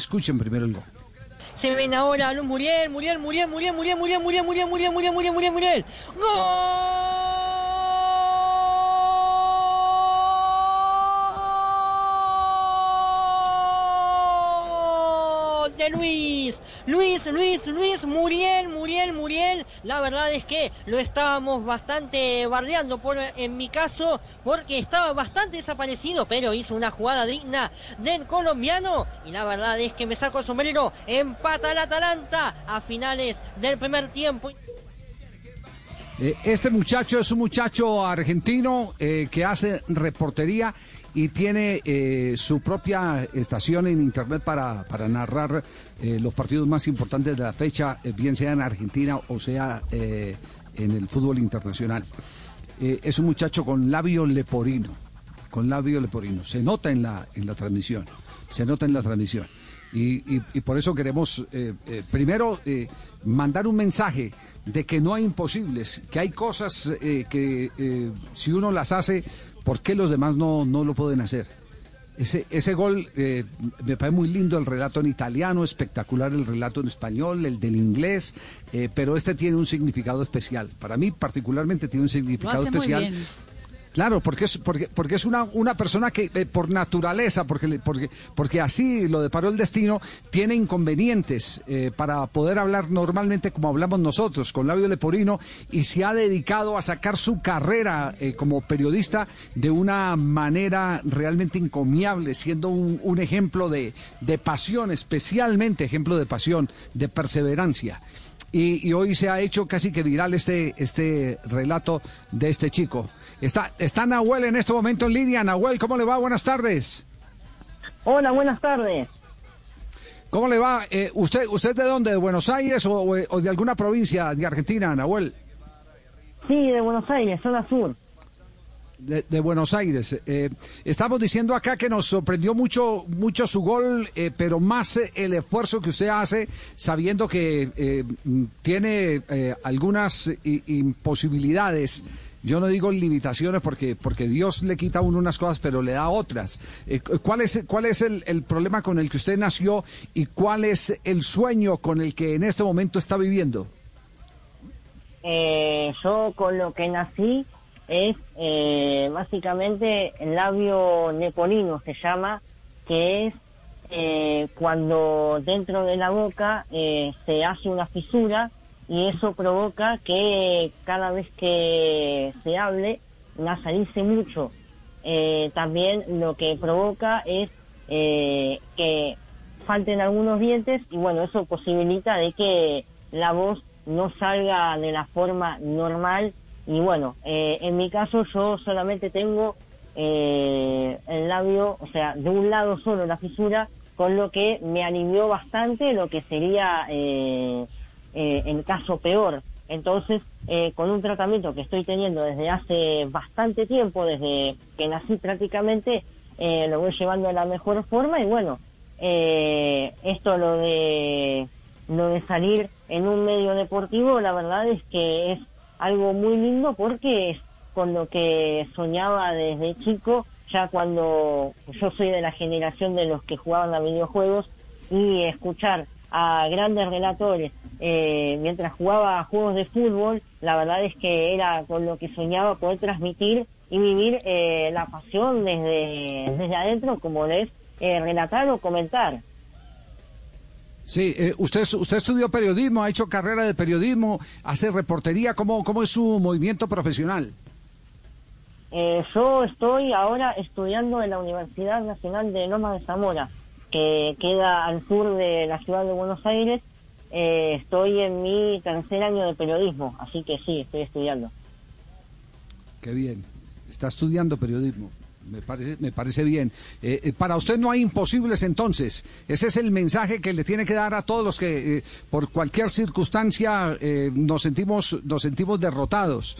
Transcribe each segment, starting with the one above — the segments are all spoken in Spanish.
Escuchen primero el gol. Se ven ahora Luz Muriel, Muriel, Muriel, Muriel, Muriel, Muriel, Muriel, Muriel, Muriel, Muriel, Muriel, Muriel, Muriel. ¡Gol! De Luis, Luis, Luis, Luis, Muriel. La verdad es que lo estábamos bastante bardeando en mi caso, porque estaba bastante desaparecido, pero hizo una jugada digna del colombiano. Y la verdad es que me saco el sombrero, empata el Atalanta a finales del primer tiempo. Eh, Este muchacho es un muchacho argentino eh, que hace reportería y tiene eh, su propia estación en internet para, para narrar eh, los partidos más importantes de la fecha, bien sea en Argentina o sea en el fútbol internacional. Es un muchacho con labio leporino, con labio leporino. Se nota en la, en la transmisión, se nota en la transmisión. Y, y- y por eso queremos, eh, eh, primero, eh, mandar un mensaje de que no hay imposibles, que hay cosas eh, que si uno las hace, ¿por qué los demás no, no lo pueden hacer? Ese, ese gol eh, me parece muy lindo el relato en italiano, espectacular el relato en español, el del inglés, eh, pero este tiene un significado especial. Para mí particularmente tiene un significado especial. Claro, porque es, porque, porque es una, una persona que eh, por naturaleza, porque, porque, porque así lo deparó el destino, tiene inconvenientes eh, para poder hablar normalmente como hablamos nosotros, con labio leporino, y se ha dedicado a sacar su carrera eh, como periodista de una manera realmente encomiable, siendo un, un ejemplo de, de pasión, especialmente ejemplo de pasión, de perseverancia. Y, y hoy se ha hecho casi que viral este, este relato de este chico. Está, está Nahuel en este momento en línea. Nahuel, ¿cómo le va? Buenas tardes. Hola, buenas tardes. ¿Cómo le va? Eh, ¿usted, ¿Usted de dónde? ¿De Buenos Aires o, de alguna provincia de Argentina, Nahuel? Sí, de Buenos Aires, zona sur. De, de Buenos Aires. Eh, estamos diciendo acá que nos sorprendió mucho, mucho su gol, eh, pero más eh, el esfuerzo que usted hace, sabiendo que eh, mm, tiene eh, algunas imposibilidades. Yo no digo limitaciones porque, porque Dios le quita a uno unas cosas, pero le da otras. Eh, cu- ¿Cuál es, cuál es el, el problema con el que usted nació y cuál es el sueño con el que en este momento está viviendo? Eh, yo con lo que nací es eh, básicamente el labio leporino, se llama, que es eh, cuando dentro de la boca eh, se hace una fisura y eso provoca que cada vez que se hable nasalice mucho. Eh, también lo que provoca es eh, que falten algunos dientes y bueno, eso posibilita de que la voz no salga de la forma normal y bueno, eh, en mi caso yo solamente tengo el labio, o sea, de un lado solo la fisura, con lo que me alivió bastante lo que sería eh, el caso peor. Entonces, eh, con un tratamiento que estoy teniendo desde hace bastante tiempo, desde que nací prácticamente, eh, lo voy llevando de la mejor forma y bueno, eh, esto lo de lo de salir en un medio deportivo, la verdad es que es algo muy lindo porque es con lo que soñaba desde chico, ya cuando yo soy de la generación de los que jugaban a videojuegos y escuchar a grandes relatores eh, mientras jugaba a juegos de fútbol, la verdad es que era con lo que soñaba poder transmitir y vivir eh, la pasión desde, desde adentro, como es eh, relatar o comentar. Sí, eh, usted, usted estudió periodismo, ha hecho carrera de periodismo, hace reportería. ¿Cómo, cómo es su movimiento profesional? Eh, yo estoy ahora estudiando en la Universidad Nacional de Loma de Zamora, que queda al sur de la ciudad de Buenos Aires. Eh, estoy en mi tercer año de periodismo, así que sí, estoy estudiando. Qué bien. Está estudiando periodismo. Me parece, me parece bien. Eh, eh, para usted no hay imposibles entonces. Ese es el mensaje que le tiene que dar a todos los que eh, por cualquier circunstancia eh, nos sentimos nos sentimos derrotados.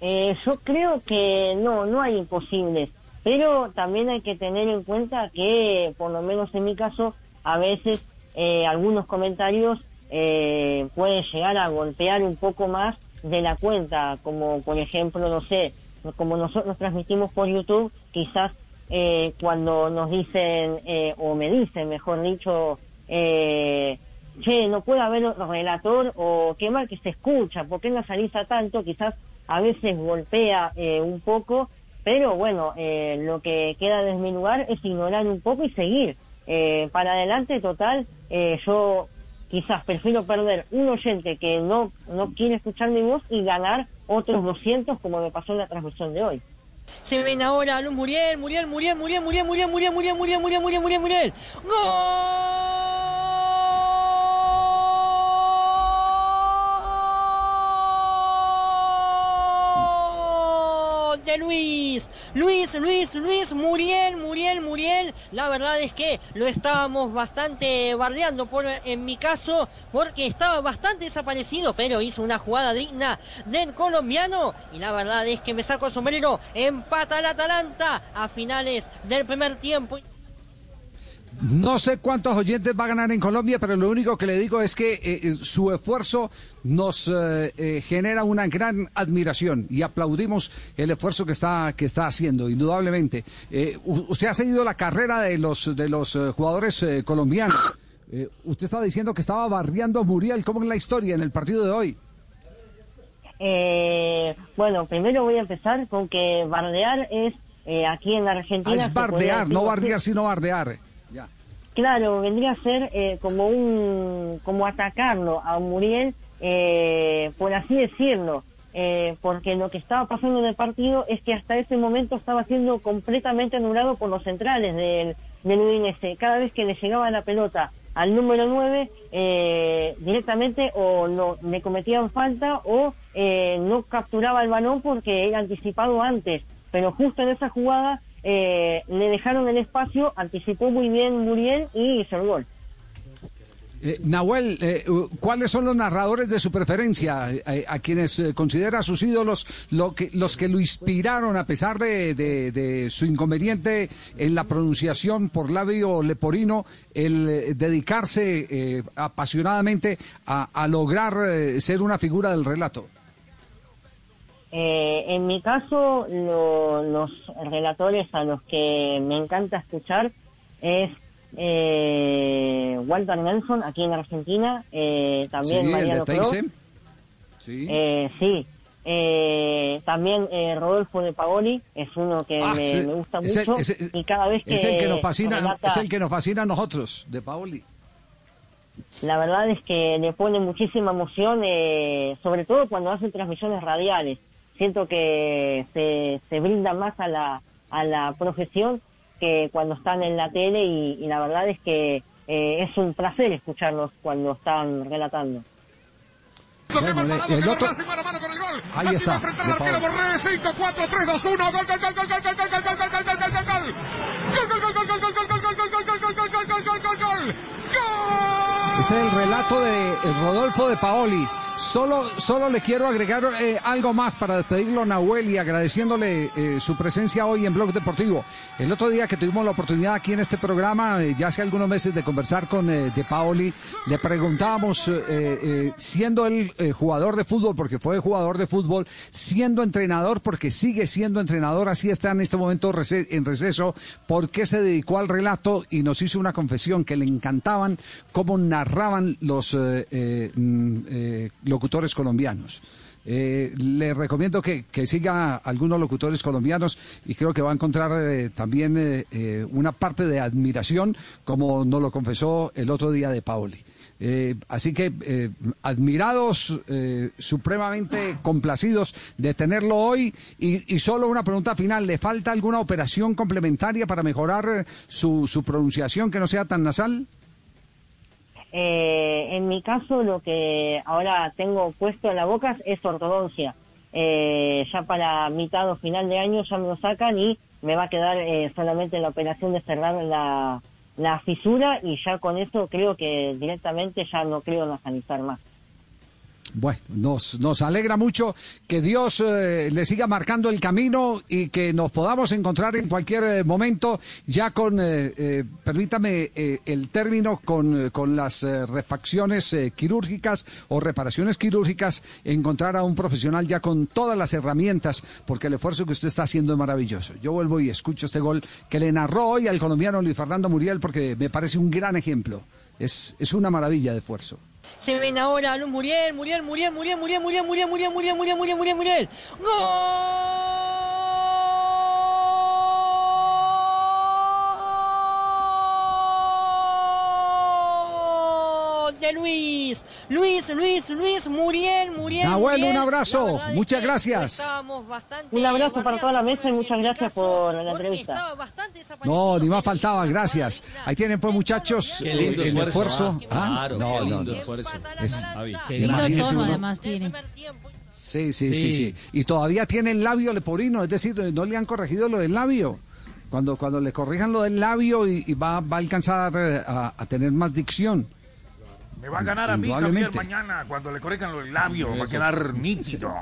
Eh, yo creo que no, no hay imposibles, pero también hay que tener en cuenta que, por lo menos en mi caso, a veces eh, algunos comentarios eh, pueden llegar a golpear un poco más de la cuenta, como por ejemplo, no sé, como nosotros transmitimos por YouTube, quizás eh, cuando nos dicen, eh, o me dicen, mejor dicho, eh, che, no puede haber otro relator o qué mal que se escucha, ¿por qué no salís tanto? Quizás a veces golpea eh, un poco, pero bueno, eh, lo que queda de mi lugar es ignorar un poco y seguir. Eh, para adelante, total, eh, yo quizás prefiero perder un oyente que no, no quiere escuchar mi voz y ganar otros 200 como me pasó en la transmisión de hoy. Se ven ahora Muriel, Muriel, Muriel, Muriel, Muriel, Muriel, Muriel, Muriel, Muriel, Muriel, Muriel, Muriel, Muriel. ¡Gol! La verdad es que lo estábamos bastante bardeando en mi caso, porque estaba bastante desaparecido, pero hizo una jugada digna del colombiano. Y la verdad es que me saco el sombrero, empata el Atalanta a finales del primer tiempo. No sé cuántos oyentes va a ganar en Colombia, pero lo único que le digo es que eh, su esfuerzo nos eh, eh, genera una gran admiración y aplaudimos el esfuerzo que está que está haciendo, indudablemente. Eh, usted ha seguido la carrera de los de los eh, jugadores eh, colombianos. Eh, usted estaba diciendo que estaba barriando a Muriel. ¿Cómo es la historia en el partido de hoy? Eh, bueno, primero voy a empezar con que bardear es eh, aquí en Argentina. Ah, es bardear, no bardear, sino bardear. Claro, vendría a ser eh, como un, como atacarlo a Muriel, eh, por así decirlo, eh, porque lo que estaba pasando en el partido es que hasta ese momento estaba siendo completamente anulado por los centrales del, del. Cada vez que le llegaba la pelota al número 9, eh, directamente o no, le cometían falta o eh, no capturaba el balón porque era anticipado antes. Pero justo en esa jugada eh, le dejaron el espacio, anticipó muy bien Muriel y hizo el gol. Eh, Nahuel, eh, uh, ¿cuáles son los narradores de su preferencia? Eh, a quienes eh, considera sus ídolos, lo que, los que lo inspiraron a pesar de, su inconveniente en la pronunciación por labio leporino, el eh, dedicarse eh, apasionadamente a, lograr eh, ser una figura del relato. Eh, en mi caso, lo- los relatores a los que me encanta escuchar es eh, Walter Nelson, aquí en Argentina, eh, también sí, Mariano Teise. Sí. eh, sí, eh, también eh, Rodolfo de Paoli es uno que Ah, me, sí, me gusta es el- mucho es el- y cada vez que es el que nos fascina, relata- es el que nos fascina a nosotros, de Paoli. La verdad es que le pone muchísima emoción, sobre todo cuando hace transmisiones radiales. Siento que se, se brinda más a la, a la profesión que cuando están en la tele y, y la verdad es que eh, es un placer escucharlos cuando están relatando. Bueno, le- el otro... Ahí está, de Paoli. 5, 4, 3, 2, 1, gol, gol, gol, gol, gol, gol, gol, gol, gol, gol, gol, gol, gol, gol, gol. Gol, gol, gol, gol, gol, gol, gol, gol, gol, gol, gol, gol, gol, gol, gol, gol, gol. ¡Gol! Ese es el relato de eh, Rodolfo de Paoli. Solo, solo le quiero agregar eh, algo más para despedirlo, Nahuel, y agradeciéndole eh, su presencia hoy en Blog Deportivo. El otro día que tuvimos la oportunidad aquí en este programa, eh, ya hace algunos meses, de conversar con eh, De Paoli, le preguntábamos, eh, eh, siendo él jugador de fútbol, porque fue jugador de fútbol, siendo entrenador, porque sigue siendo entrenador, así está en este momento en receso, por qué se dedicó al relato y nos hizo una confesión que le encantaban cómo narraban los mm, locutores colombianos. Eh, le recomiendo que, que siga a algunos locutores colombianos y creo que va a encontrar eh, también eh, eh, una parte de admiración, como nos lo confesó el otro día de Paoli. Así que admirados, supremamente complacidos de tenerlo hoy. Y, solo una pregunta final, ¿le falta alguna operación complementaria para mejorar su, su pronunciación que no sea tan nasal? Eh, en mi caso, lo que ahora tengo puesto en la boca es ortodoncia. Eh, ya para mitad o final de año ya me lo sacan y me va a quedar eh, solamente la operación de cerrar la, fisura y ya con eso creo que directamente ya no creo nasanizar más. Bueno, nos, nos alegra mucho que Dios eh, le siga marcando el camino y que nos podamos encontrar en cualquier eh, momento, ya con, eh, permítame el término, con, con las refacciones quirúrgicas o reparaciones quirúrgicas, encontrar a un profesional ya con todas las herramientas, porque el esfuerzo que usted está haciendo es maravilloso. Yo vuelvo y escucho este gol que le narró hoy al colombiano Luis Fernando Muriel, porque me parece un gran ejemplo. Es, es una maravilla de esfuerzo. Se ven ahora a Luis Muriel, Muriel, Muriel, Muriel, Muriel, Muriel, Muriel, Muriel, Muriel, Muriel, Muriel, Muriel, Muriel. ¡Gol! De Luis, Luis, Luis, Luis, Muriel, Muriel. Nahuel, Muriel. un abrazo. Muchas gracias. Un abrazo para toda la mesa y muchas gracias por la entrevista. No, ni más faltaba, gracias. Ahí tienen pues muchachos Qué lindo el esfuerzo, esfuerzo. ah. ¿Ah? Claro, No, qué no, lindo no. esfuerzo. Es- qué Lindo tono uno. además tiene. Sí, sí, sí, Sí. sí. Y todavía tiene el labio leporino, es decir, no le han corregido lo del labio. Cuando, cuando le corrijan lo del labio y, y va, va a alcanzar eh, a, a tener más dicción. Me va a ganar a mí, Javier, mañana cuando le corrijan los labios. Va a quedar nítido.